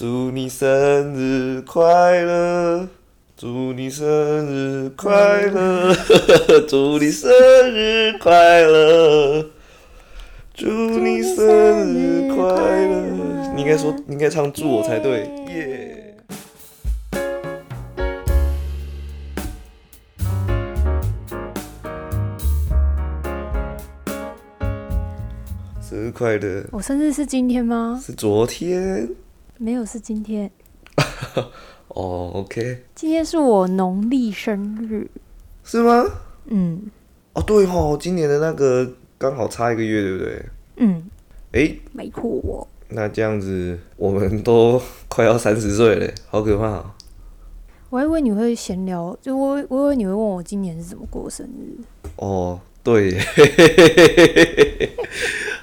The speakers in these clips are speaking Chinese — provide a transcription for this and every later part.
祝你生日快乐，祝你生日快乐，祝你生日快乐，祝你生日快乐。你应该说，你应该唱祝我才对，耶！生日快乐！我生日是今天吗？是昨天没有，是今天。哦，OK，今天是我农历生日。是吗？嗯哦，对哦，今年的那个刚好差一个月，对不对？嗯，诶，没错。那这样子我们都 快要三十岁了，好可怕、哦！我还以为你会闲聊，就我我以为你会问我今年是怎么过生日。哦，对，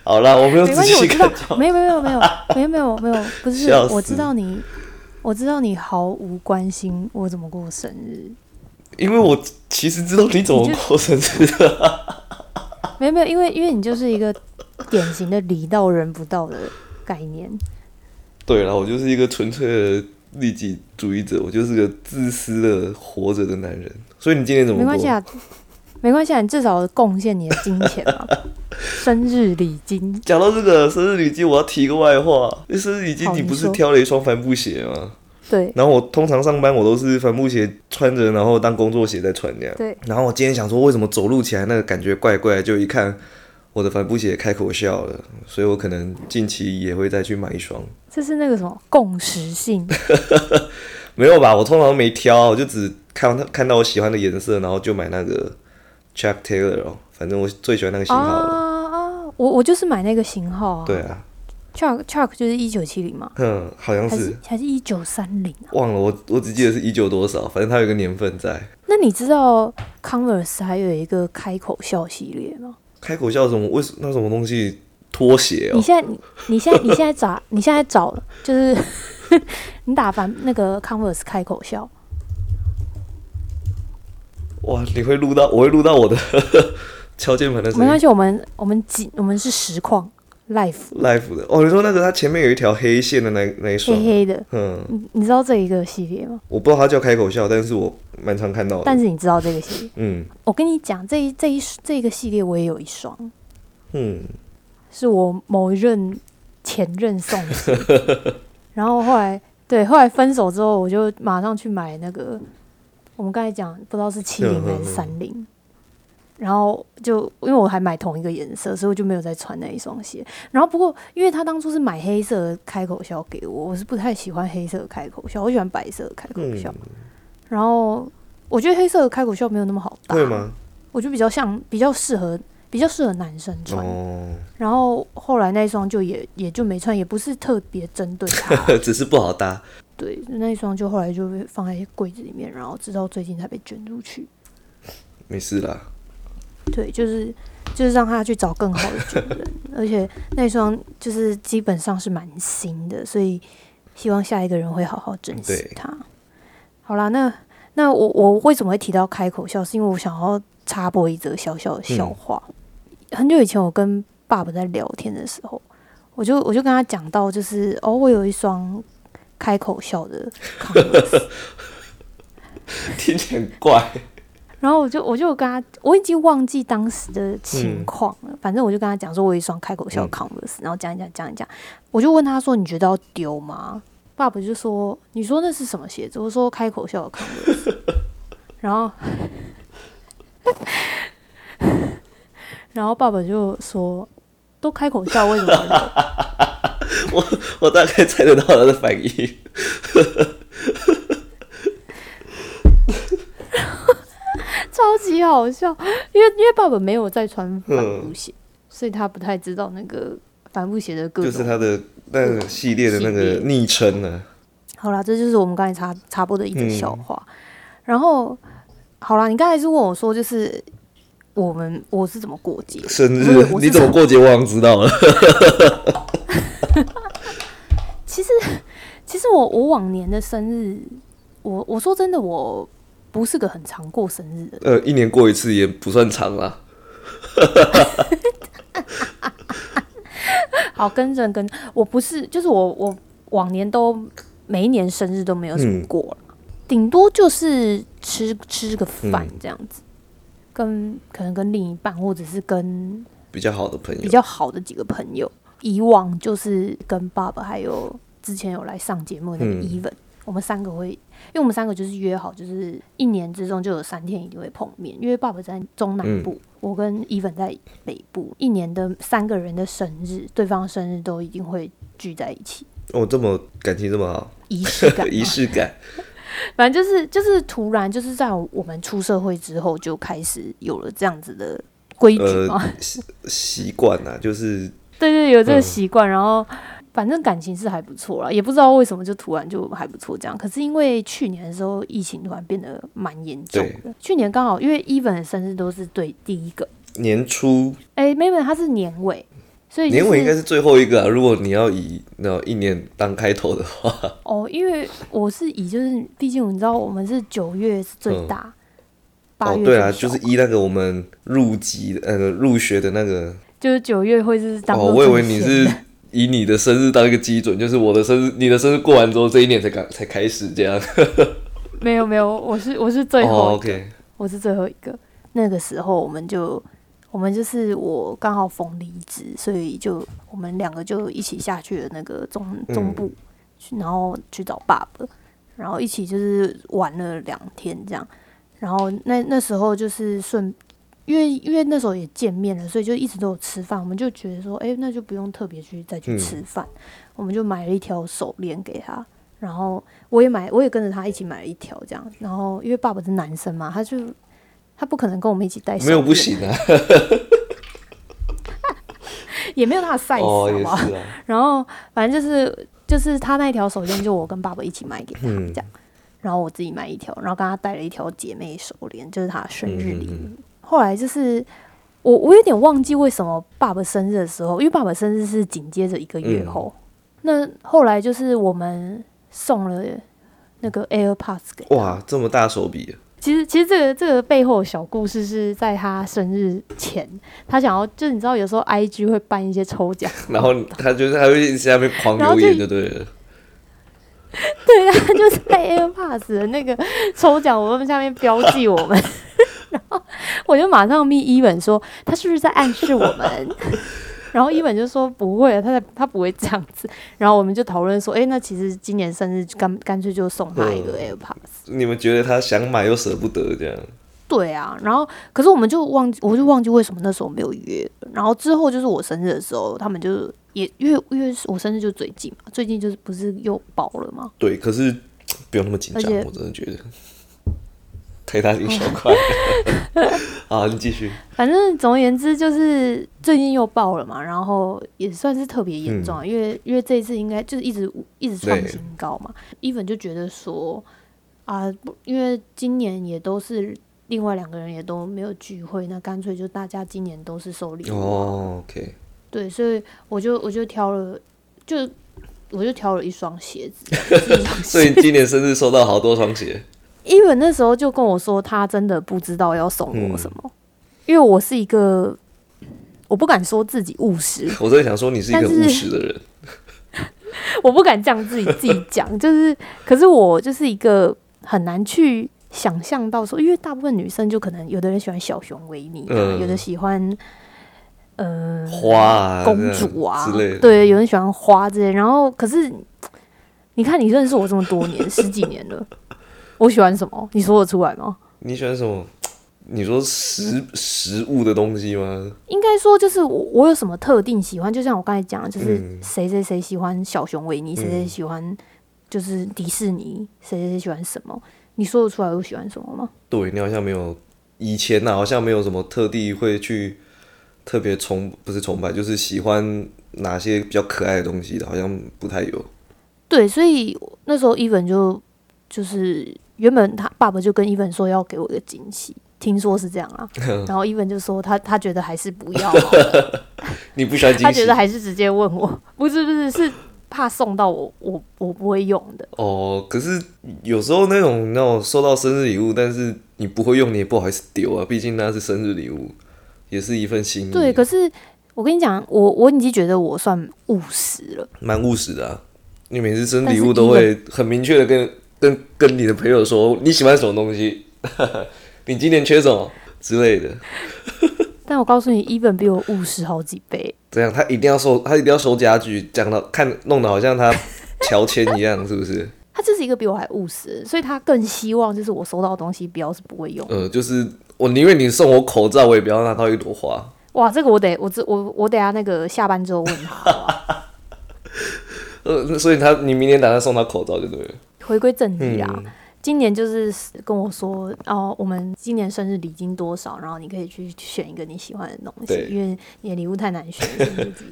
好了，我没有关系，我细知道看，没有没有没有没有没有没有，不是我知道你，我知道你毫无关心我怎么过生日。因为我其实知道你怎么过生日的。没有没有，因为因为你就是一个典型的礼到人不到的概念。对了，我就是一个纯粹的利己主义者，我就是个自私的活着的男人。所以你今天怎么过？没关系啊，没关系啊，你至少贡献你的金钱嘛，生日礼金。讲到这个生日礼金，我要提个外话。生日礼金，你不是挑了一双帆布鞋吗？对然后我通常上班我都是帆布鞋穿着，然后当工作鞋在穿这样。对。然后我今天想说，为什么走路起来那个感觉怪怪？就一看我的帆布鞋开口笑了，所以我可能近期也会再去买一双。这是那个什么共识性，没有吧？我通常没挑，我就只看到看到我喜欢的颜色，然后就买那个 Chuck Taylor 哦，反正我最喜欢那个型号了。啊啊！我我就是买那个型号啊。对啊，，Chuck Chuck 就是一九七零嘛，嗯，好像是还是一九三零啊？忘了，我我只记得是一九多少，反正它有一个年份在。那你知道 Converse 还有一个开口笑系列吗？开口笑什么？为什那什么东西？拖鞋哦你，现在你你现在你现在找你现在找就是 你打翻那个 Converse 开口笑，哇！你会录到，我会录到我的 敲键盘的声音没关系，我们我们几我们是实况 live，live 的。哦，你说那个它前面有一条黑线的那那一双黑，黑的，嗯，你你知道这一个系列吗？我不知道它叫开口笑，但是我蛮常看到的。但是你知道这个系列？嗯我跟你讲，这一这一这个系列我也有一双，嗯，是我某一任前任送的，然后后来对后来分手之后，我就马上去买那个我们刚才讲不知道是七零还是三零，然后就因为我还买同一个颜色，所以我就没有再穿那一双鞋。然后不过因为他当初是买黑色的开口笑给我，我是不太喜欢黑色的开口笑，我喜欢白色的开口笑。嗯然后我觉得黑色的开口笑没有那么好搭，会？吗？我觉得比较像比较适合比较适合男生穿。哦，然后后来那一双就也也就没穿，也不是特别针对他，只是不好搭。对，那一双就后来就被放在柜子里面，然后直到最近才被卷出去。没事啦，对，就是就是让他去找更好的主人，而且那一双就是基本上是蛮新的，所以希望下一个人会好好珍惜对它。好啦，那那我我为什么会提到开口笑，是因为我想要插播一则小小的笑话。很久以前我跟爸爸在聊天的时候，我就我就跟他讲到，就是哦，我有一双开口笑的 Converse，听起来很怪。然后我就我就跟他，我已经忘记当时的情况了。反正我就跟他讲说，我有一双开口笑 Converse，、然后讲一讲讲一讲，我就问他说，你觉得要丢吗？爸爸就说，你说那是什么鞋子？我说开口笑的 Converse，然后 然后爸爸就说，都开口笑，为什么要 留？我大概猜得到他的反应。超级好笑，因为因为爸爸没有在穿帆布鞋，所以他不太知道那个帆布鞋的各种。就是他的那个系列的那个昵称呢。好啦，这就是我们刚才插插播的一嗯个笑话。然后，好啦，你刚才是问我说，就是我们我是怎么过节？生日你怎么过节？我好像知道了。其实，其实我我往年的生日，我我说真的，我不是个很常过生日的人。呃，一年过一次也不算长啦。好，跟着跟我不是，就是我我往年都每一年生日都没有什么嗯过了，顶、多就是吃吃个饭嗯这样子，跟可能跟另一半或者是跟比较好的朋友，比较好的几个朋友。以往就是跟爸爸还有之前有来上节目的那个嗯。Even，、我们三个会，因为我们三个就是约好，就是一年之中就有三天一定会碰面，因为爸爸在中南部，我跟 Even 在北部，一年的三个人的生日，对方生日都一定会聚在一起，哦，这么感情这么好，仪式感，仪式感，反正就是就是突然就是在我们出社会之后就开始有了这样子的规矩嘛，呃，习习惯啊，就是对对，有这个嗯。习惯，然后反正感情是还不错啦，也不知道为什么就突然就还不错这样。可是因为去年的时候疫情突然变得蛮严重的，去年刚好因为 Even 的生日都是对第一个，年初哎，妹妹她是年尾，所以、就是、年尾应该是最后一个啊。如果你要以那一年当开头的话，哦，因为我是以就是毕竟你知道我们是九月是最大，八、月哦对啊，就是依那个我们入籍的呃入学的那个就是九月会是当哦，我以为你是以你的生日当一个基准，就是我的生日，你的生日过完之后，这一年才刚才开始这样。没有没有，我是我是最后哦，OK，我是最后一个。那个时候我们就，我们就是我刚好逢离职，所以就我们两个就一起下去了那个中中部，去然后去找爸爸，然后一起就是玩了两天这样。然后那那时候就是顺，因为因为那时候也见面了，所以就一直都有吃饭。我们就觉得说，哎、那就不用特别去再去嗯吃饭，我们就买了一条手链给他。然后我也买，我也跟着他一起买了一条这样。然后因为爸爸是男生嘛，他就他不可能跟我们一起戴没有不行啊。也没有他的 size 哦，好不好？也是啊。然后反正就是就是他那一条手链，就我跟爸爸一起买给他嗯这样，然后我自己买一条，然后跟他带了一条姐妹手链，就是他的生日礼物。嗯嗯后来就是我我有点忘记为什么爸爸生日的时候，因为爸爸生日是紧接着一个月后，嗯那后来就是我们送了那个 AirPods 给他。哇，这么大手笔，其实，其实这个这个背后的小故事是在他生日前，他想要，就是你知道，有时候 IG 会办一些抽奖，然后他就是还会一直在那边狂留言，就对了。对，他就是在 AirPods 的那个抽奖我们下面标记我们，然后我就马上密一本说，他是不是在暗示我们？然后一本就说不会，他在他不会这样子。然后我们就讨论说，哎，那其实今年生日干干脆就送他一个 AirPods。你们觉得他想买又舍不得这样？对啊，然后可是我们就忘记，我就忘记为什么那时候没有约。然后之后就是我生日的时候，他们就也因为因为我生日就最近嘛，最近就是不是又爆了吗？对，可是不用那么紧张，我真的觉得太大惊小怪了。好，你继续。反正总而言之，就是最近又爆了嘛，然后也算是特别严重啊，因为因为这一次应该就是一直一直创新高嘛。even 就觉得说啊，不因为今年也都是另外两个人也都没有聚会，那干脆就大家今年都是收礼哦，OK，对，所以我就我就挑了，就我就挑了一双鞋子，所以。今年生日收到好多双鞋。伊文那时候就跟我说，他真的不知道要送我什么，因为我是一个我不敢说自己务实，我真的想说你是一个务实的人。我不敢这样自己自己讲，就是可是我就是一个很难去想象到说，因为大部分女生就可能有的人喜欢小熊维尼、啊，嗯有的喜欢呃花啊，公主啊之类的。对，有人喜欢花之类。然后可是你看，你认识我这么多年，十几年了，我喜欢什么？你说得出来吗？你喜欢什么？你说食食物的东西吗？应该说就是我我有什么特定喜欢，就像我刚才讲的，就是嗯谁谁谁喜欢小熊维尼，谁谁嗯喜欢就是迪士尼，谁谁谁喜欢什么？你说得出来我喜欢什么吗？对你好像没有以前呢、好像没有什么特地会去特别崇不是崇拜，就是喜欢哪些比较可爱的东西的，好像不太有。对，所以那时候伊文就就是原本他爸爸就跟伊文说要给我一个惊喜，听说是这样啊。然后伊文就说他他觉得还是不要，你不喜欢惊喜他觉得还是直接问我，不是不是是怕送到我我我不会用的。哦？可是有时候那种那种收到生日礼物，但是你不会用，你也不好意思丢啊，毕竟那是生日礼物，也是一份心意。对，可是我跟你讲，我我已经觉得我算务实了。蛮务实的啊。你每次生日礼物都会很明确的跟跟跟你的朋友说你喜欢什么东西，你今年缺什么之类的。但我告诉你，一本比我务实好几倍。这样他一定要收，他一定要收家具，讲到看弄得好像他乔迁一样，是不是？他就是一个比我还务实，所以他更希望就是我收到的东西不要是不会用。呃，就是我宁愿你送我口罩，我也不要拿到一朵花。哇，这个我得我这我我等下那个下班之后问他。呃，所以他你明年打算送他口罩就对了。回归正题啊。今年就是跟我说哦，我们今年生日礼金多少，然后你可以去选一个你喜欢的东西，因为你的礼物太难选，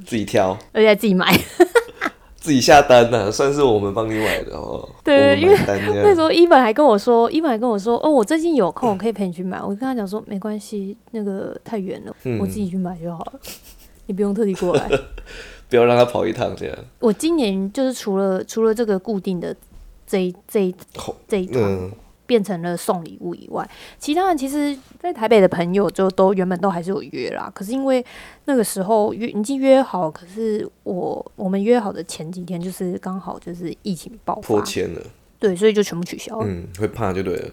自己挑，而且自己买，自己下单呢，算是我们帮你买的哦。对，因为那时候伊本还跟我说，伊本还跟我说，哦，我最近有空，我可以陪你去买。我跟他讲说，没关系，那个太远了，我自己去买就好了，你不用特地过来，不要让他跑一趟这样。我今年就是除了除了这个固定的。这这这一团变成了送礼物以外，其他人其实，在台北的朋友就都原本都还是有约啦。可是因为那个时候约已经约好，可是我我们约好的前几天就是刚好就是疫情爆发破千了，对，所以就全部取消了。嗯，会怕就对了，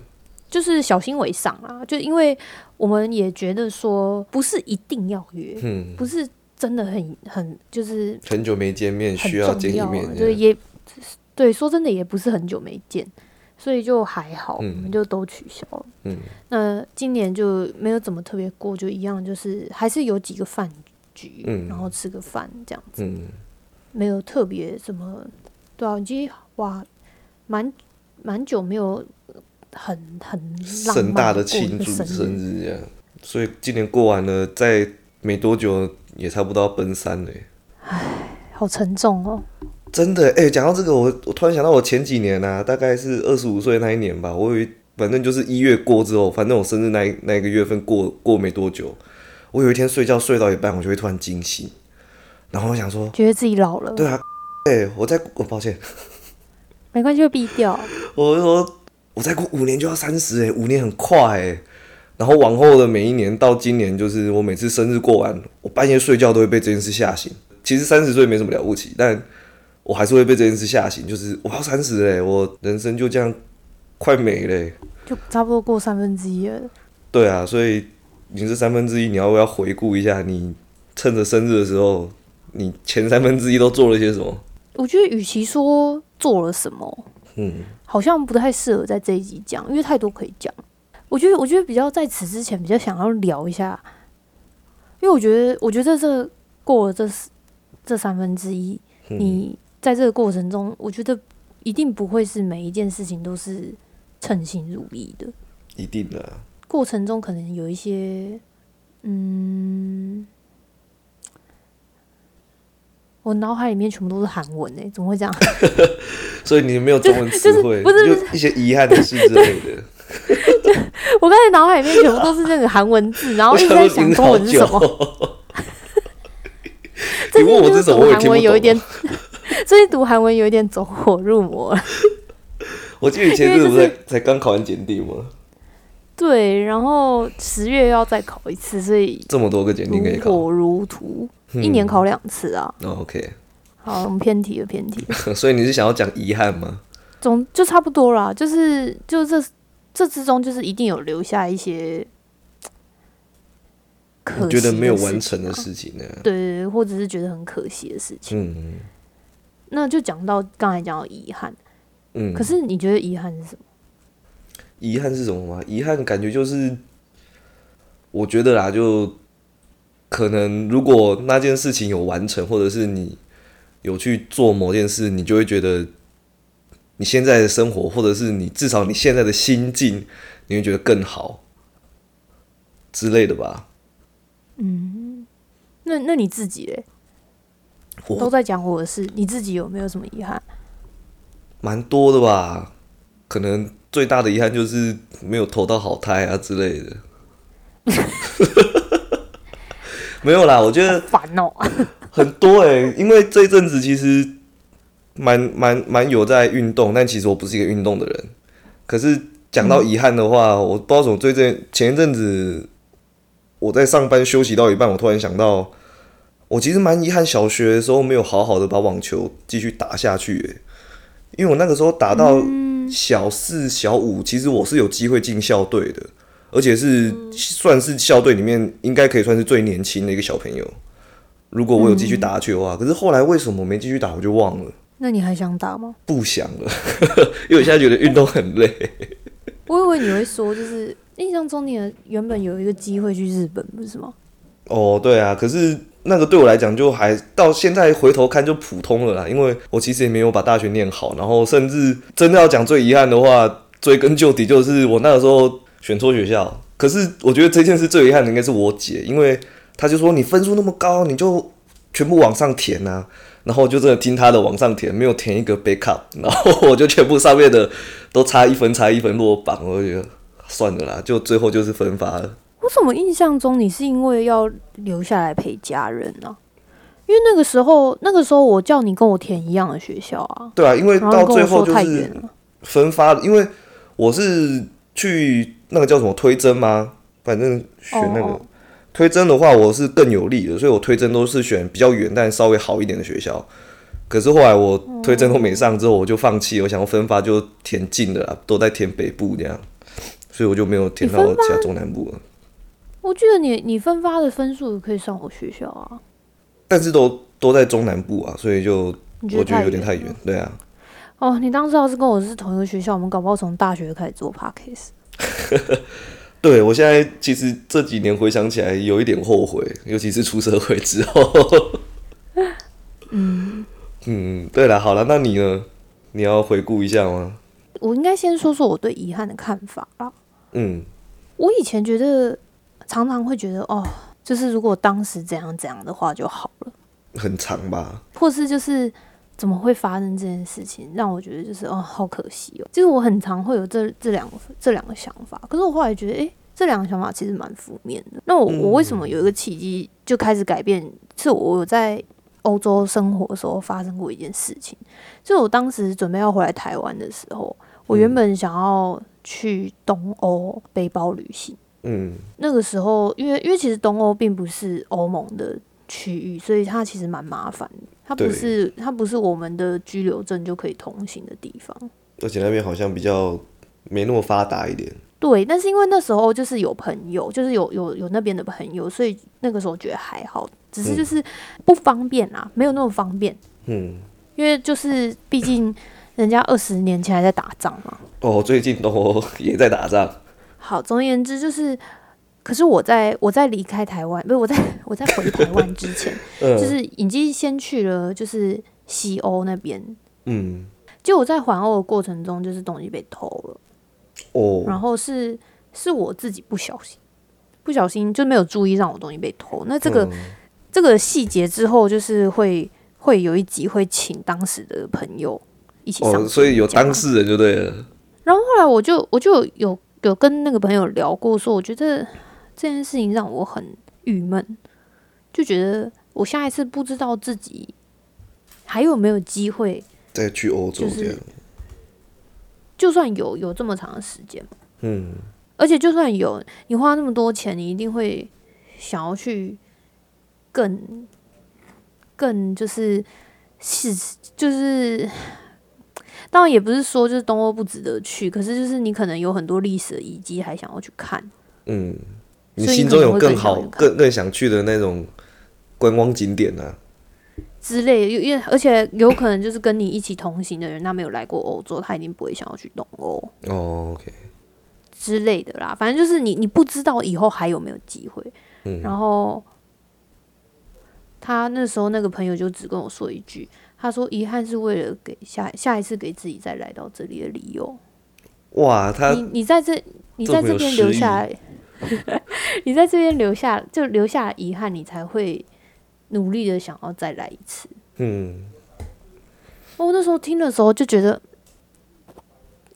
就是小心为上啦。就因为我们也觉得说，不是一定要约，嗯，不是真的很很就是很久没见面需要见一面，对也。对，说真的也不是很久没见，所以就还好，我们就都取消了。嗯，那今年就没有怎么特别过，就一样，就是还是有几个饭局，然后吃个饭这样子，没有特别什么。对啊，其实哇，蛮蛮久没有很很盛大的庆祝生日这样，所以今年过完了，再没多久也差不多要奔三了。唉，好沉重哦。真的哎，讲到这个，我我突然想到，我前几年啊，大概是二十五岁那一年吧，我有一反正就是一月过之后，反正我生日那那一个月份过过没多久，我有一天睡觉睡到一半，我就会突然惊醒，然后我想说，觉得自己老了。对啊，哎，我再我抱歉，没关系，会毙掉。我就说我再过五年就要三十哎，五年很快哎，然后往后的每一年到今年，就是我每次生日过完，我半夜睡觉都会被这件事吓醒。其实三十岁没什么了不起，但我还是会被这件事吓醒，就是我要三十嘞，我人生就这样快没嘞，就差不多过三分之一了。对啊，所以你这三分之一，你要不要回顾一下，你趁着生日的时候，你前三分之一都做了些什么？我觉得与其说做了什么，嗯，好像不太适合在这一集讲，因为太多可以讲。我觉得，我觉得比较在此之前，比较想要聊一下，因为我觉得，我觉得这过了这这三分之一，你。在这个过程中，我觉得一定不会是每一件事情都是称心如意的。一定的。过程中可能有一些，嗯，我脑海里面全部都是韩文诶，怎么会这样？所以你没有中文词汇，不是就一些遗憾的事之类的。我刚才脑海里面全部都是那个韩文字，然后一直在想中文 是什么。你问我这种，我韩文有一点。最近读韩文有一点走火入魔了。我记得以前是不是才刚考完检定吗？对，然后十月要再考一次，所以这么多个检定可以考，如火如荼，一年考两次啊。OK，好，我们偏题了，偏题。所以你是想要讲遗憾吗？总就差不多啦，就是就这这之中，就是一定有留下一些，可觉得没有完成的事情呢？对对对，或者是觉得很可惜的事情。嗯。那就讲到刚才讲到遗憾，嗯，可是你觉得遗憾是什么？遗憾是什么吗？遗憾感觉就是，我觉得啦，就可能如果那件事情有完成，或者是你有去做某件事，你就会觉得你现在的生活，或者是你至少你现在的心境，你会觉得更好之类的吧。嗯，那那你自己嘞？都在讲我的事，你自己有没有什么遗憾？蛮多的吧，可能最大的遗憾就是没有投到好胎啊之类的。没有啦，我觉得烦哦，很多哎，因为这一阵子其实蛮蛮蛮有在运动，但其实我不是一个运动的人。可是讲到遗憾的话，我不知道怎么最近前一阵子我在上班休息到一半，我突然想到。我其实蛮遗憾，小学的时候没有好好的把网球继续打下去。因为我那个时候打到嗯小四、小五，其实我是有机会进校队的，而且是算是校队里面应该可以算是最年轻的一个小朋友。如果我有继续打下去的话，可是后来为什么没继续打，我就忘了，那你还想打吗？不想了，因为我现在觉得运动很累。我以为你会说，就是印象中你原本有一个机会去日本，不是吗？哦，对啊，可是那个对我来讲，就还到现在回头看就普通了啦，因为我其实也没有把大学念好，然后甚至真的要讲最遗憾的话，追根究底就是我那个时候选错学校。可是我觉得这件事最遗憾的应该是我姐，因为她就说你分数那么高，你就全部往上填啊，然后就真的听她的往上填，没有填一个 backup，然后我就全部上面的都差一分，差一分落榜，我就觉得算了啦，就最后就是分发了。我怎么印象中你是因为要留下来陪家人呢、因为那个时候，那个时候我叫你跟我填一样的学校啊，对啊，因为到最后就是。分发，因为我是去那个叫什么推甄吗？反正选那个推甄的话，我是更有利的，所以我推甄都是选比较远但稍微好一点的学校。可是后来我推甄都没上之后，我就放弃，我想要分发就填近的啦，都在填北部这样，所以我就没有填到其他中南部了。我记得你你分发的分数可以上我学校啊，但是都都在中南部啊，所以就你我觉得有点太远，对啊。哦。你当时要是跟我是同一个学校，我们搞不好从大学开始做 podcast。对我现在其实这几年回想起来有一点后悔，尤其是出社会之后。嗯，嗯，对了，好了，那你呢？你要回顾一下吗？我应该先说说我对遗憾的看法啦。嗯我以前觉得常常会觉得哦，就是如果当时怎样怎样的话就好了，很长吧？或是就是怎么会发生这件事情，让我觉得就是哦，好可惜哦。就是我很常会有这这两个这两个想法，可是我后来觉得，诶，这两个想法其实蛮负面的。那我嗯我为什么有一个契机就开始改变？是我有在欧洲生活的时候发生过一件事情，就我当时准备要回来台湾的时候，我原本想要去东欧背包旅行。嗯那个时候，因为因为其实东欧并不是欧盟的区域，所以它其实蛮麻烦的。它不是它不是我们的居留证就可以通行的地方。而且那边好像比较没那么发达一点。对，但是因为那时候就是有朋友，就是有有有那边的朋友，所以那个时候觉得还好，只是就是不方便啊，没有那么方便。嗯，因为就是毕竟人家二十年前还在打仗嘛。哦，最近都 也在打仗。好，总而言之就是，可是我在我在离开台湾，不是我在我在回台湾之前，嗯，就是已经先去了就是西欧那边。嗯就我在环欧的过程中，就是东西被偷了，哦，然后是是我自己不小心，不小心就没有注意让我东西被偷。那这个、嗯这个细节之后，就是会会有一集会请当时的朋友一起上、哦，所以有当。事人就对了。然后后来我就我就有有跟那个朋友聊过，说我觉得这件事情让我很郁闷，就觉得我下一次不知道自己还有没有机会，再去欧洲就是这样。就算有有这么长的时间。嗯而且就算有你花那么多钱，你一定会想要去更更就是是就是，当然也不是说就是东欧不值得去，可是就是你可能有很多历史的遗迹还想要去看。嗯，你心中有更更好、想更更想去的那种观光景点啊。之类的，因为而且有可能就是跟你一起同行的人，他没有来过欧洲，他一定不会想要去东欧哦，OK，之类的啦。反正就是你你不知道以后还有没有机会。嗯然后他那时候那个朋友就只跟我说一句，他说遗憾是为了给下下一次给自己再来到这里的理由。哇，他你你在这你在这边留下来，你在这边留下 就留下遗憾，你才会努力的想要再来一次。嗯我那时候听的时候就觉得，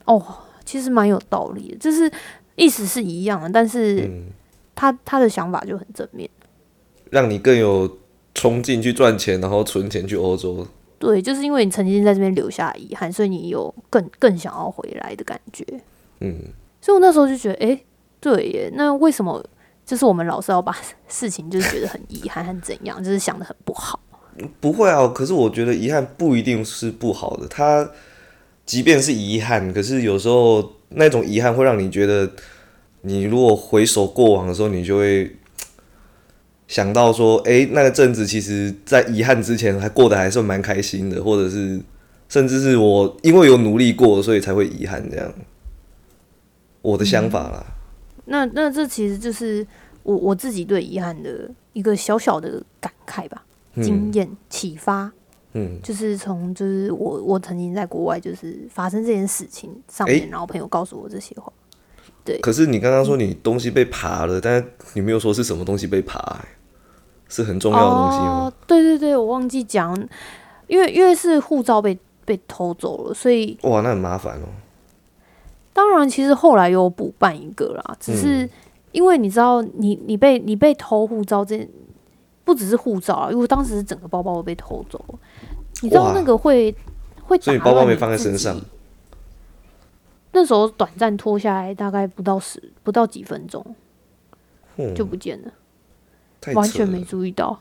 哦，其实蛮有道理的，就是意思是一样的，但是嗯，他他的想法就很正面。让你更有冲劲去赚钱，然后存钱去欧洲。对，就是因为你曾经在这边留下遗憾，所以你有更更想要回来的感觉。嗯，所以我那时候就觉得，诶，对耶，那为什么就是我们老是要把 事情就是觉得很遗憾很怎样，就是想的很不好？不会啊，可是我觉得遗憾不一定是不好的，它即便是遗憾，可是有时候那种遗憾会让你觉得，你如果回首过往的时候，你就会想到说，哎、那个阵子其实在遗憾之前还过得还算蛮开心的，或者是甚至是我因为有努力过，所以才会遗憾这样。我的想法啦，那那这其实就是我我自己对遗憾的一个小小的感慨吧，经验启发，嗯，就是从就是我我曾经在国外就是发生这件事情上面，诶？然后朋友告诉我这些话，可是你刚刚说你东西被爬了，但是你没有说是什么东西被爬、欸是很重要的东西吗？哦，对对对，我忘记讲，因为因为是护照被被偷走了，所以哇，那很麻烦哦、当然其实后来有补办一个啦，只是嗯。因为你知道你你被你被偷护照这不只是护照啊，因为当时整个包包都被偷走了，你知道那个会会所以打包包没放在身上。那时候短暂拖下来大概不到十不到几分钟嗯就不见了。了完全没注意到。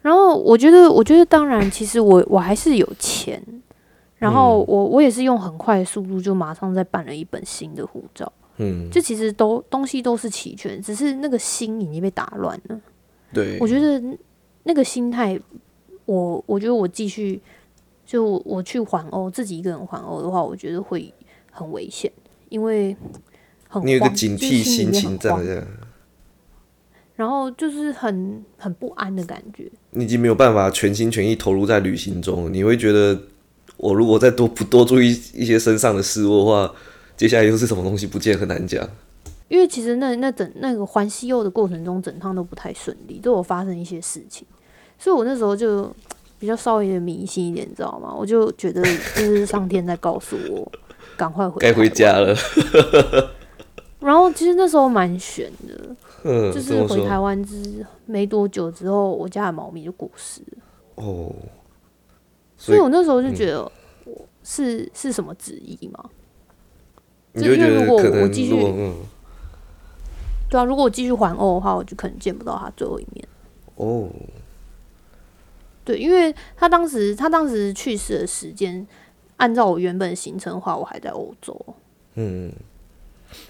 然后我觉得，我觉得当然，其实我我还是有钱，然后嗯我我也是用很快的速度就马上再办了一本新的护照，嗯，就其实都东西都是齐全，只是那个心已经被打乱了。对，我觉得那个心态，我我觉得我继续就我我去环欧，自己一个人环欧的话，我觉得会很危险，因为很你有一个警惕心情在这样，然后就是很很不安的感觉。你已经没有办法全心全意投入在旅行中，你会觉得我如果再多不多注意一些身上的事物的话，接下来又是什么东西不见很难讲。因为其实那那整那个环西柚的过程中，整趟都不太顺利，都有发生一些事情，所以我那时候就比较稍微的迷信一点，你知道吗？我就觉得就是上天在告诉我，赶快回该回。家了，然后其实那时候蛮悬的，嗯，就是回台湾之没多久之后，我家的猫咪就过世了，哦，所以我那时候就觉得，我是是什么旨意吗？就因为如果我继续嗯。对啊，如果我继续环欧的话，我就可能见不到它最后一面。哦，对，因为他当时他当时去世的时间，按照我原本行程的话，我还在欧洲。嗯，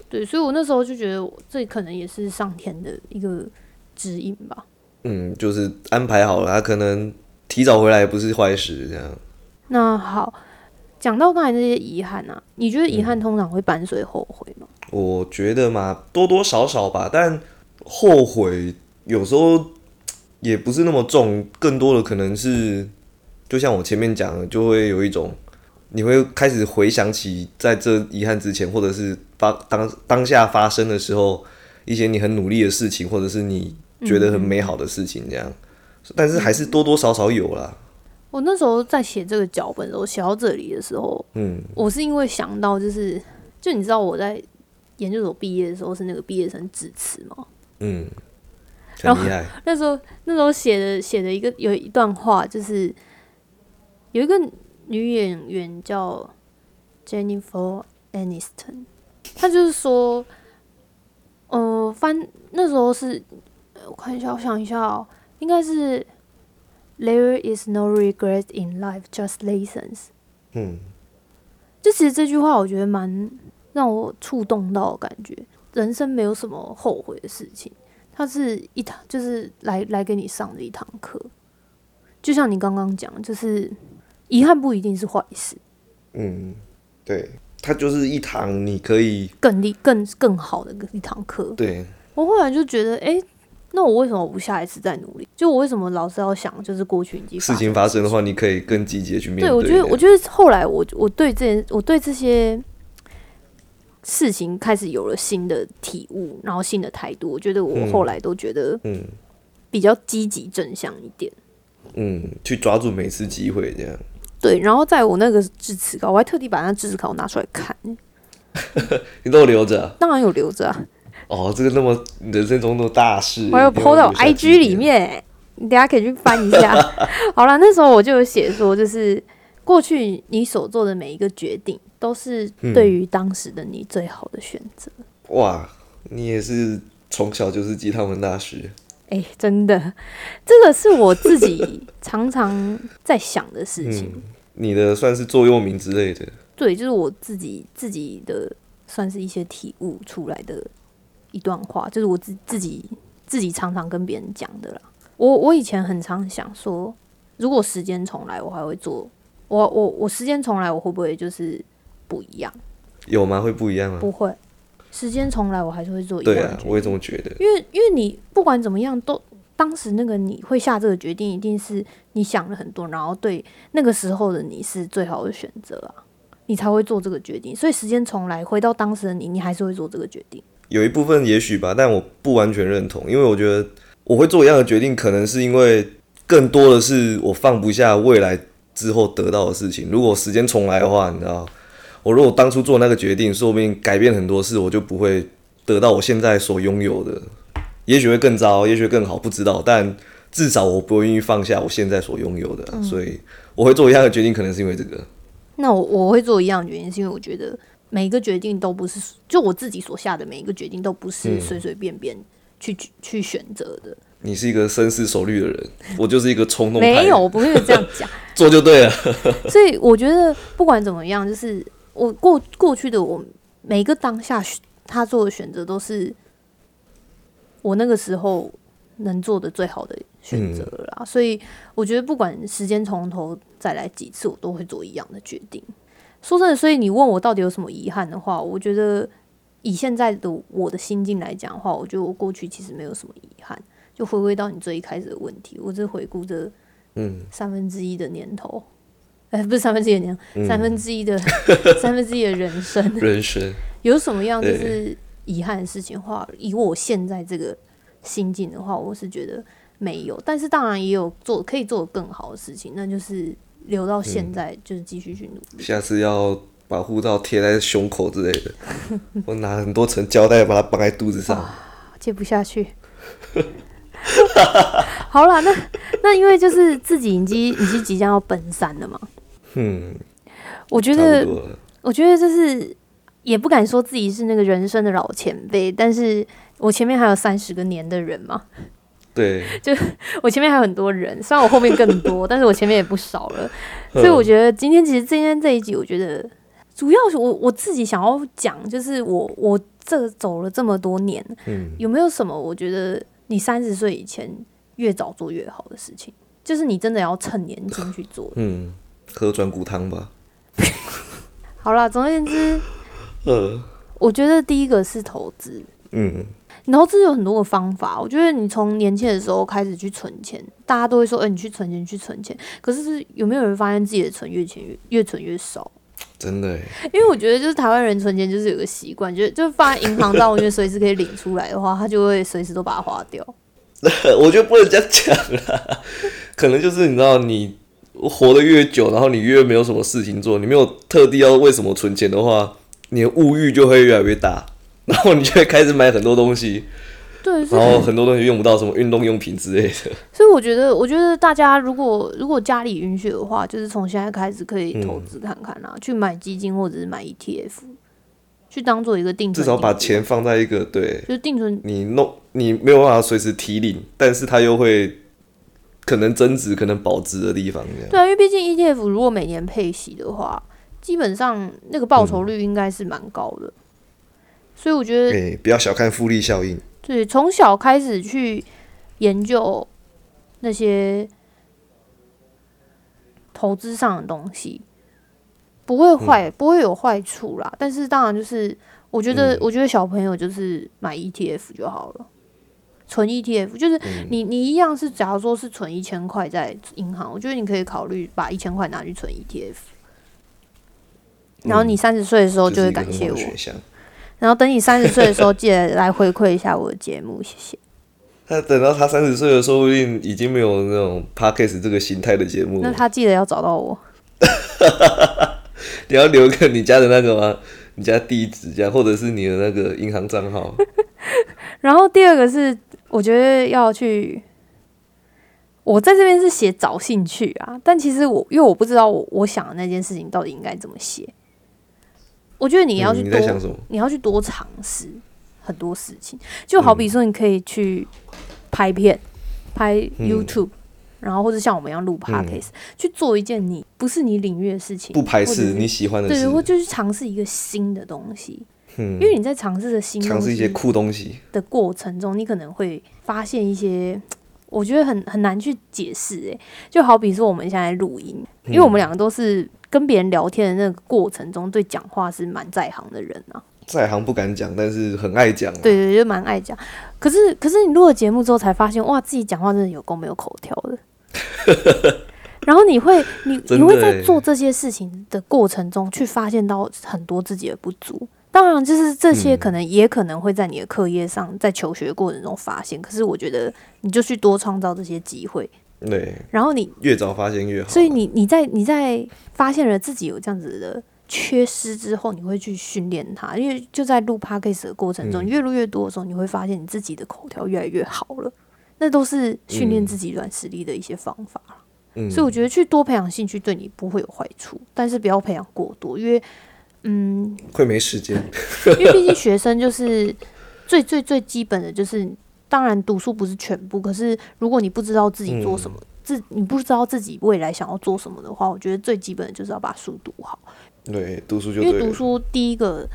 对，所以我那时候就觉得，这可能也是上天的一个指引吧。嗯，就是安排好了，他可能提早回来也不是坏事，这样。那好，讲到刚才那些遗憾啊，你觉得遗憾通常会伴随后悔吗？我觉得嘛，多多少少吧，但后悔有时候也不是那么重，更多的可能是，就像我前面讲的，就会有一种，你会开始回想起在这遗憾之前，或者是发当当下发生的时候，一些你很努力的事情，或者是你觉得很美好的事情，这样。但是还是多多少少有啦，我那时候在写这个脚本的时候，写到这里的时候，嗯我是因为想到就是，就你知道我在研究所毕业的时候是那个毕业生致辞吗？嗯，然后很厉害，那时候那时候写的写的一个有一段话，就是有一个女演员叫 Jennifer Aniston，她就是说，呃，翻那时候是呃我看一下，我想一下哦，应该是 There is no regret in life, just lessons。嗯就其实这句话，我觉得蛮让我触动到的感觉。人生没有什么后悔的事情，它是一堂，就是来来给你上的一堂课。就像你刚刚讲，就是遗憾不一定是坏事，嗯，对，它就是一堂你可以更厉更更好的一堂课。对我后来就觉得，哎、那我为什么不下一次再努力？就我为什么老是要想，就是过去已经事情发生的话，你可以更积极的去面对，我觉得，我觉得后来我我对这件，我对这些事情开始有了新的体悟，然后新的态度。我觉得我嗯后来都觉得嗯比较积极正向一点。嗯，去抓住每次机会这样。对，然后在我那个致辞稿，我还特地把那致辞稿拿出来看，你都有留着啊、当然有留着啊，哦，这个那么人生中的大事，我要留下纪 IG 里念。面，你等下可以去翻一下。好了，那时候我就有写说，就是过去你所做的每一个决定，都是嗯对于当时的你最好的选择。哇，你也是从小就是鸡汤文大师。哎、真的，这个是我自己常常在想的事情。嗯，你的算是座右铭之类的。对，就是我自己自己的算是一些体悟出来的一段话，就是我自自己自己常常跟别人讲的啦。我我以前很常想说，如果时间重来，我还会做我我我时间重来，我会不会就是不一样？有吗？会不一样吗？不会，时间重来，我还是会做一对啊样的决，定。我也这么觉得。因为因为你不管怎么样，都当时那个你会下这个决定，一定是你想了很多，然后对那个时候的你是最好的选择啊，你才会做这个决定。所以时间重来，回到当时的你，你还是会做这个决定。有一部分也许吧，但我不完全认同，因为我觉得我会做一样的决定，可能是因为更多的是我放不下未来之后得到的事情。如果时间重来的话，你知道，我如果当初做那个决定，说不定改变很多事，我就不会得到我现在所拥有的，也许会更糟，也许更好，不知道，但至少我不愿意放下我现在所拥有的啊、所以我会做一样的决定，可能是因为这个。那我我会做一样的决定，是因为我觉得每一个决定都不是，就我自己所下的每一个决定都不是嗯随随便便去、去选择的。你是一个深思熟虑的人，我就是一个冲动派，没有，我不会这样讲。做就对了。所以我觉得不管怎么样，就是我过过去的我每个当下选他做的选择都是我那个时候能做的最好的选择了啦。所以我觉得不管时间从头再来几次，我都会做一样的决定。说真的，所以你问我到底有什么遗憾的话，我觉得以现在的我的心境来讲的话，我觉得我过去其实没有什么遗憾。就回归到你最一开始的问题，我只回顾这嗯，三分之一的年头，哎、不是三分之一的年，嗯三分之一的 三分之一的人生，人生，有什么样就是遗憾的事情的话，以我现在这个心境的话，我是觉得没有。但是当然也有做可以做得更好的事情，那就是留到嗯现在，就是继续去努力。下次要把护照贴在胸口之类的，我拿很多层胶带把它绑在肚子上。接不下去。好了，那那因为就是自己已经已经即将要奔三了嘛，嗯，我觉得。我觉得就是也不敢说自己是那个人生的老前辈，但是我前面还有三十个年的人嘛，对，就 我前面还有很多人，虽然我后面更多，但是我前面也不少了，所以我觉得今天其实今天这一集，我觉得主要是我我自己想要讲，就是我我这走了这么多年，嗯，有没有什么我觉得你三十岁以前越早做越好的事情？就是你真的要趁年轻去做。嗯，喝转骨汤吧。好啦，总而言之，呃，我觉得第一个是投资，嗯，投资有很多个方法，我觉得你从年轻的时候开始去存钱，大家都会说，哎、你去存钱，去存钱。可是是有没有人发现自己的存越钱越越存越少？真的耶，因为我觉得就是台湾人存钱就是有个习惯，就是就放在银行账户里面，随时可以领出来的话，他就会随时都把它花掉。我觉得不能这样讲啦。可能就是你知道，你活得越久，然后你越没有什么事情做，你没有特地要为什么存钱的话，你的物欲就会越来越大，然后你就会开始买很多东西，对，然后很多东西用不到，什么运动用品之类的。所以我觉得，我觉得大家如果如果家里允许的话，就是从现在开始可以投资看看啦，去买基金或者是买 ETF，去当做一个定存至少把钱放在一个对就是定存你弄，你没有办法随时提领，但是它又会可能增值、可能保值的地方。对啊，因为毕竟 ETF 如果每年配息的话，基本上那个报酬率应该是蛮高的。所以我觉得，哎、不要小看复利效应。对，从小开始去研究那些投资上的东西，不会坏，不会有坏处啦。但是当然就是，我觉得，嗯我觉得小朋友就是买 ETF 就好了。存 ETF 就是嗯你你一样是，假如说是存一千块在银行，我觉得你可以考虑把一千块拿去存 ETF，然后你三十岁的时候就会感谢我。然后等你三十岁的时候记得来回馈一下我的节目，谢谢。那等到他三十岁了，说不定已经没有那种 podcast 这个形态的节目。那他记得要找到我。你要留个你家的那个吗？你家地址这样，或者是你的那个银行账号。然后第二个是，我觉得要去，我在这边是写找兴趣啊，但其实我因为我不知道我我想的那件事情到底应该怎么写。我觉得你要去嗯你多，想？你要去多尝试很多事情，就好比说你可以去拍片，拍嗯 YouTube，、然后或者像我们一样录 podcast，、去做一件你不是你领域的事情，不排斥你喜欢的对，事，或就是尝试一个新的东西，嗯因为你在尝试着新尝试一些酷东西。的过程中，你可能会发现一些。我觉得很很难去解释，诶，就好比说我们现在录音，因为我们两个都是跟别人聊天的那个过程中，对讲话是蛮在行的人啊。在行不敢讲，但是很爱讲、啊。对对，就蛮爱讲。可是可是你录了节目之后，才发现哇，自己讲话真的有够没有口条的。然后你会你你会在欸做这些事情的过程中，去发现到很多自己的不足。当然，就是这些嗯可能也可能会在你的课业上，在求学过程中发现。可是我觉得你就去多创造这些机会，对，然后你越早发现越好。所以你你在你在发现了自己有这样子的缺失之后，你会去训练它，因为就在录 podcast 的过程中，嗯越录越多的时候，你会发现你自己的口条越来越好了。那都是训练嗯自己软实力的一些方法。嗯，所以我觉得去多培养兴趣对你不会有坏处，但是不要培养过多，因为嗯，会没时间。因为毕竟学生就是最最最基本的就是，当然读书不是全部，可是如果你不知道自己做什么，自你不知道自己未来想要做什么的话，我觉得最基本的就是要把书读好，对，读书就。因为读书第一个，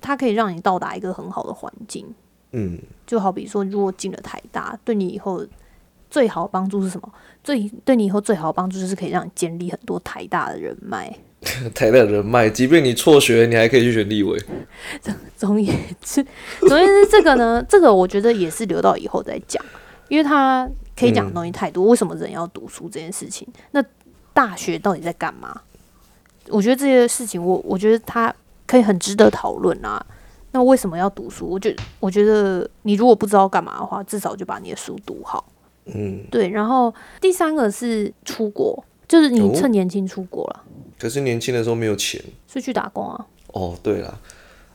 它可以让你到达一个很好的环境，嗯，就好比说，如果进了台大，对你以后最好的帮助是什么？最对你以后最好的帮助就是可以让你建立很多台大的人脉。台大人脉，即便你辍学，你还可以去选立委。总总言之，总而言之，这个呢，这个我觉得也是留到以后再讲，因为他可以讲的东西太多。为什么人要读书这件事情？那大学到底在干嘛？我觉得这些事情我，我觉得他可以很值得讨论啊。那为什么要读书？我觉我觉得你如果不知道干嘛的话，至少就把你的书读好。嗯，对，然后第三个是出国，就是你哦趁年轻出国了，可是年轻的时候没有钱。所以去打工啊。哦，对了，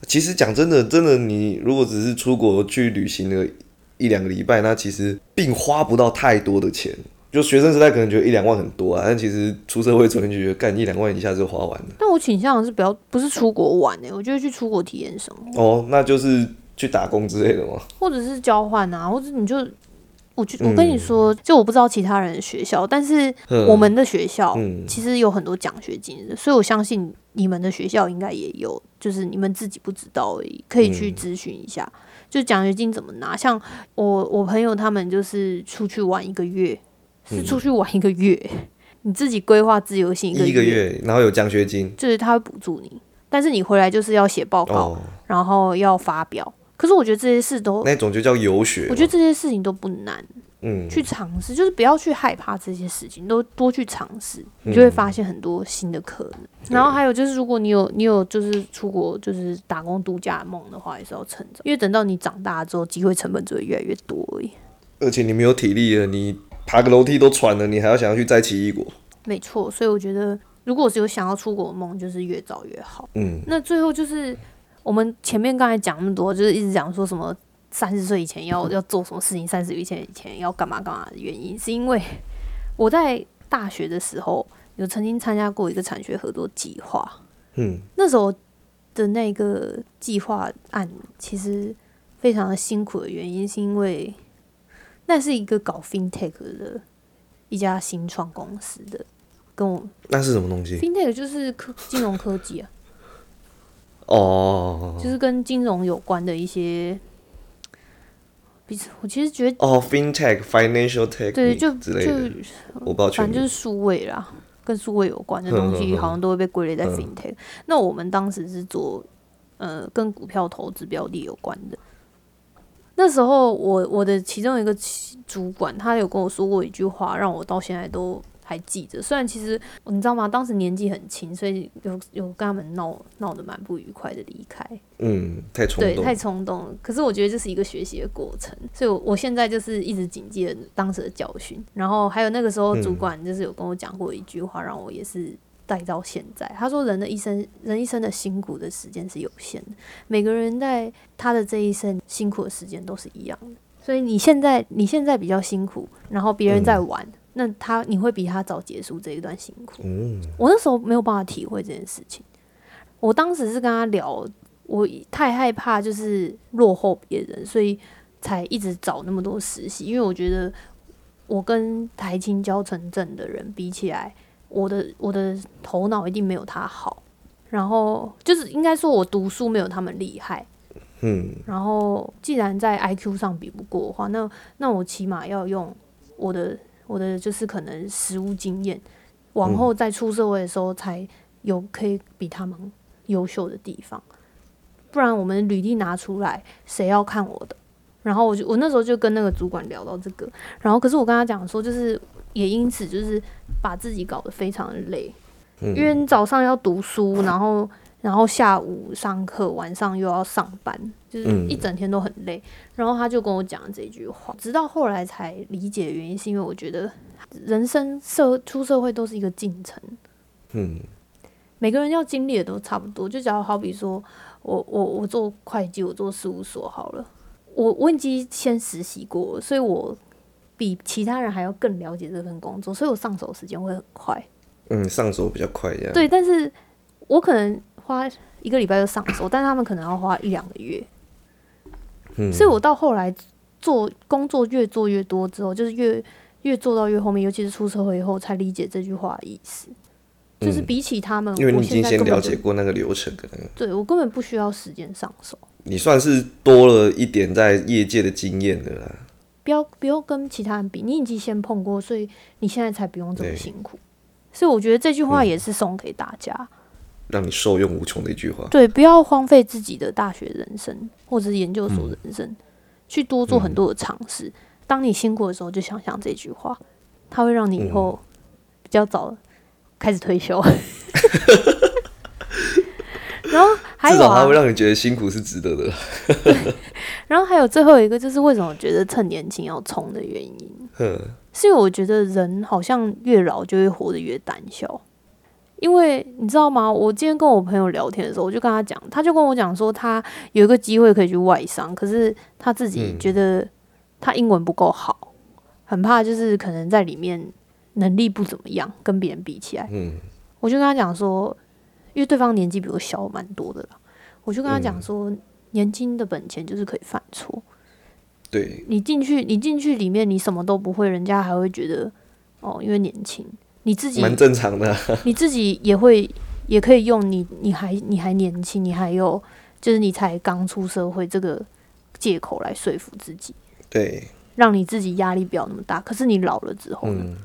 其实讲真的，真的，你如果只是出国去旅行了一两个礼拜，那其实并花不到太多的钱。就学生时代可能觉得一两万很多啊，但其实出社会之后你就觉得干一两万一下就花完了。但我倾向的是不要不是出国玩诶、我觉得去出国体验生活。哦，那就是去打工之类的嘛。或者是交换啊，或者你就，我就嗯我跟你说，就我不知道其他人的学校，但是嗯我们的学校嗯其实有很多奖学金的，所以我相信你们的学校应该也有，就是你们自己不知道而已，可以去嗯咨询一下，就奖学金怎么拿。像我我朋友他们就是出去玩一个月，是出去玩一个月，你自己规划自由行一个月，然后有奖学金。就是他会补助你，但是你回来就是要写报告，哦，然后要发表。可是我觉得这些事都，那种就叫游学。我觉得这些事情都不难。嗯，去尝试，就是不要去害怕这些事情，都多去尝试，你就会发现很多新的可能。然后还有就是，如果你有你有就是出国就是打工度假梦的话，也是要趁早，因为等到你长大之后，机会成本只会越来越多而已。而且你没有体力了，你爬个楼梯都喘了，你还要想要去再起异国。没错，所以我觉得，如果是有想要出国的梦，就是越早越好。嗯，那最后就是我们前面刚才讲那么多，就是一直讲说什么三十岁以前要要做什么事情，三十岁以前以前要干嘛干嘛的原因，是因为我在大学的时候有曾经参加过一个产学合作计划，嗯，那时候的那个计划案其实非常的辛苦的原因，是因为那是一个搞 fintech 的一家新创公司的，跟我那是什么东西？fintech 就是科金融科技啊。哦就是跟金融有关的一些，彼此我其实觉得哦，FinTech、Financial Tech 对，就之类就的，我不知道。反正就是数位啦，跟数位有关的东西好像都会被归类在嗯 FinTech。那我们当时是做呃跟股票投资标的有关的。那时候我我的其中一个主管，他有跟我说过一句话，让我到现在都还记着。虽然其实你知道吗？当时年纪很轻，所以有有跟他们闹闹得蛮不愉快的离开。嗯，太冲动对，太。冲动了。可是我觉得这是一个学习的过程，所以我我现在就是一直谨记了当时的教训。然后还有那个时候主管就是有跟我讲过一句话，让我也是带到现在。他说：“人的一生，人一生的辛苦的时间是有限的，每个人在他的这一生辛苦的时间都是一样的。所以你现在你现在比较辛苦，然后别人在玩。那他你会比他早结束这一段辛苦，嗯，我那时候没有办法体会这件事情。我当时是跟他聊，我太害怕就是落后别人，所以才一直找那么多实习。因为我觉得我跟台青教城镇的人比起来，我的我的头脑一定没有他好。然后就是应该说，我读书没有他们厉害。嗯然后既然在 IQ 上比不过的话，那那我起码要用我的我的就是可能实务经验，往后再出社会的时候才有可以比他们优秀的地方。不然我们履历拿出来，谁要看我的？然后我就我那时候就跟那个主管聊到这个，然后可是我跟他讲说，就是也因此就是把自己搞得非常的累，嗯，因为你早上要读书，然后然后下午上课，晚上又要上班，就是嗯一整天都很累。然后他就跟我讲这句话，直到后来才理解原因，是因为我觉得人生社出社会都是一个进程，嗯每个人要经历的都差不多。就假如好比说我我我做会计，我做事务所好了，我我已经先实习过，所以我比其他人还要更了解这份工作，所以我上手时间会很快。嗯，上手比较快这样。对，但是我可能花一个礼拜就上手，但是他们可能要花一两个月。嗯，所以我到后来做工作越做越多之后，就是越越做到越后面，尤其是出社会以后，才理解这句话的意思。就是嗯比起他们，因为你我已经先了解过那个流程，可能对我根本不需要时间上手。你算是多了一点在业界的经验的啦。不要不要跟其他人比，你已经先碰过，所以你现在才不用这么辛苦。所以我觉得这句话嗯也是送给大家，让你受用无穷的一句话。对，不要荒废自己的大学人生或者是研究所嗯人生，去多做很多的尝试。当你辛苦的时候，就想想这句话，它会让你以嗯后比较早开始退休。然后还有啊至少它会，让你觉得辛苦是值得的。然后还有最后一个就是为什么觉得趁年轻要冲的原因，哼，是因为我觉得人好像越老就会活得越胆小。因为你知道吗？我今天跟我朋友聊天的时候，我就跟他讲，他就跟我讲说，他有一个机会可以去外商，可是他自己嗯觉得他英文不够好，很怕就是可能在里面能力不怎么样，跟别人比起来。嗯我就跟他讲说，因为对方年纪比我小蛮多的了，我就跟他讲嗯说，年轻的本钱就是可以犯错。对，你进去，你进去里面，你什么都不会，人家还会觉得哦，因为年轻，你自己蛮正常的啊。你自己也会也可以用你你还你还年轻，你还有就是你才刚出社会这个借口来说服自己，对，让你自己压力不要那么大。可是你老了之后呢？嗯，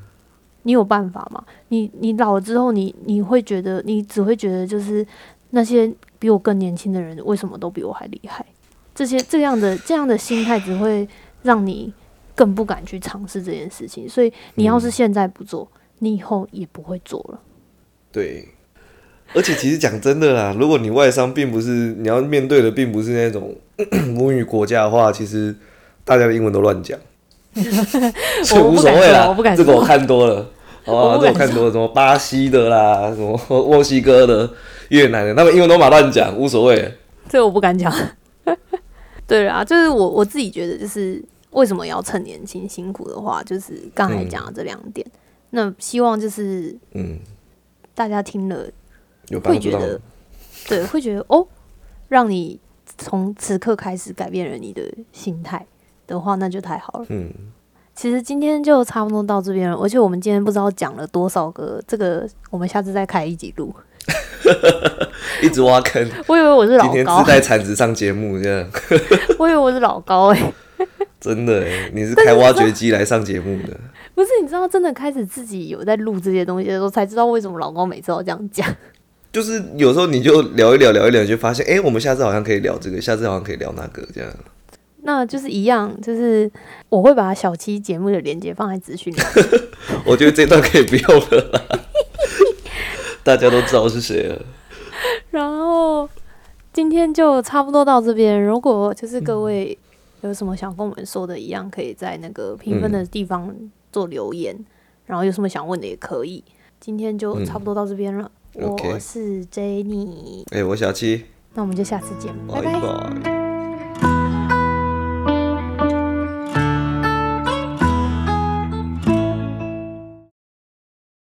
你有办法吗？你你老了之后，你你会觉得，你只会觉得就是那些比我更年轻的人为什么都比我还厉害？这些这样的这样的心态只会让你更不敢去尝试这件事情。所以你要是嗯现在不做，你以后也不会做了。对。而且其实讲真的啦，如果你外商并不是你要面对的，并不是那种 母语国家的话，其实大家的英文都乱讲，所以无所谓啦。我不敢说这个我看多了，好这我看多了，什么巴西的啦，什么 墨西哥的、越南的，他们英文都马乱讲，无所谓。这我不敢讲。对啊，就是我我自己觉得，就是为什么要趁年轻辛苦的话，就是刚才讲的这两点。那希望就是嗯，大家听了有帮助到。会觉得，对，会觉得哦，让你从此刻开始改变了你的心态的话，那就太好了。嗯，其实今天就差不多到这边了，而且我们今天不知道讲了多少个，这个我们下次再开一集录。一直挖坑。我以为我是老今天高自，带铲子上节目，这样我以为我是老高哎、真的欸，你是开挖掘机来上节目的。不是，你知道，真的开始自己有在录这些东西的时候，才知道为什么老公每次都这样讲。就是有时候你就聊一聊，聊一聊，就发现，哎、我们下次好像可以聊这个，下次好像可以聊那个，这样。那就是一样，就是我会把小七节目的链接放在资讯里。我觉得这段可以不用了啦，大家都知道是谁了。然后今天就差不多到这边。如果就是各位有什么想跟我们说的，一样可以在那个评分的地方做留言。然后有什么想问的也可以。今天就差不多到这边了。嗯我是 Jenny，哎、我小七，那我们就下次见，拜拜拜。拜。